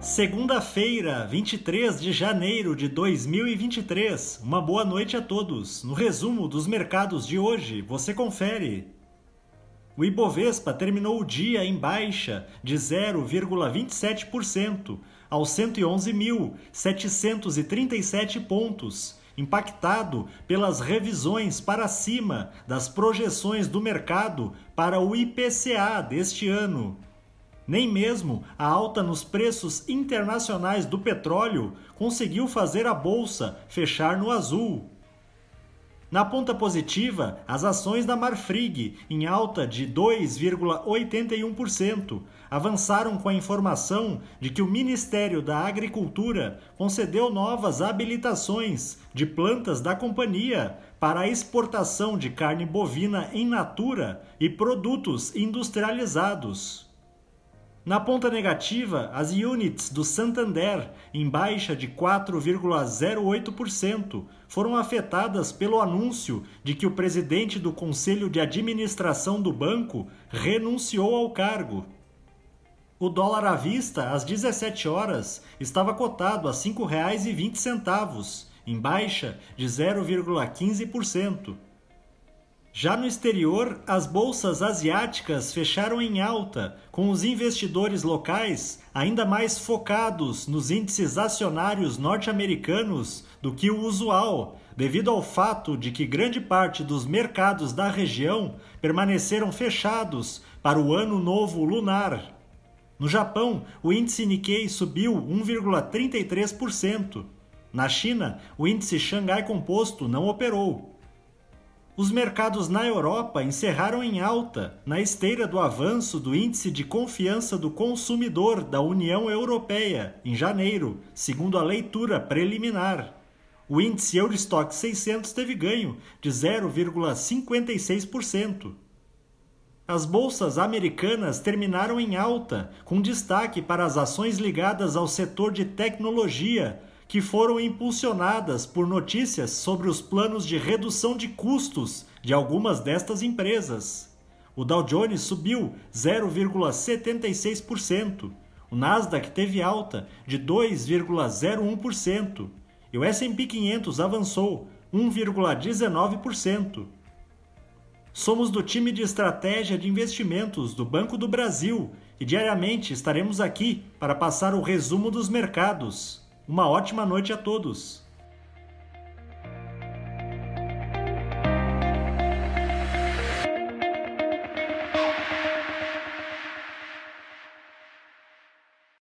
Segunda-feira, 23 de janeiro de 2023. Uma boa noite a todos. No resumo dos mercados de hoje, você confere. O Ibovespa terminou o dia em baixa de 0,27% aos 111.737 pontos, impactado pelas revisões para cima das projeções do mercado para o IPCA deste ano nem mesmo a alta nos preços internacionais do petróleo conseguiu fazer a bolsa fechar no azul. Na ponta positiva, as ações da Marfrig, em alta de 2,81%, avançaram com a informação de que o Ministério da Agricultura concedeu novas habilitações de plantas da companhia para a exportação de carne bovina em natura e produtos industrializados. Na ponta negativa, as units do Santander, em baixa de 4,08%, foram afetadas pelo anúncio de que o presidente do Conselho de Administração do banco renunciou ao cargo. O dólar à vista, às 17 horas, estava cotado a R$ 5,20, em baixa de 0,15%. Já no exterior, as bolsas asiáticas fecharam em alta, com os investidores locais ainda mais focados nos índices acionários norte-americanos do que o usual, devido ao fato de que grande parte dos mercados da região permaneceram fechados para o Ano Novo Lunar. No Japão, o índice Nikkei subiu 1,33%. Na China, o índice Xangai Composto não operou. Os mercados na Europa encerraram em alta, na esteira do avanço do Índice de Confiança do Consumidor da União Europeia, em janeiro, segundo a leitura preliminar. O índice Eurostock 600 teve ganho de 0,56%. As bolsas americanas terminaram em alta, com destaque para as ações ligadas ao setor de tecnologia, que foram impulsionadas por notícias sobre os planos de redução de custos de algumas destas empresas. O Dow Jones subiu 0,76%, o Nasdaq teve alta de 2,01% e o S&P 500 avançou 1,19%. Somos do time de estratégia de investimentos do Banco do Brasil e diariamente estaremos aqui para passar o resumo dos mercados. Uma ótima noite a todos!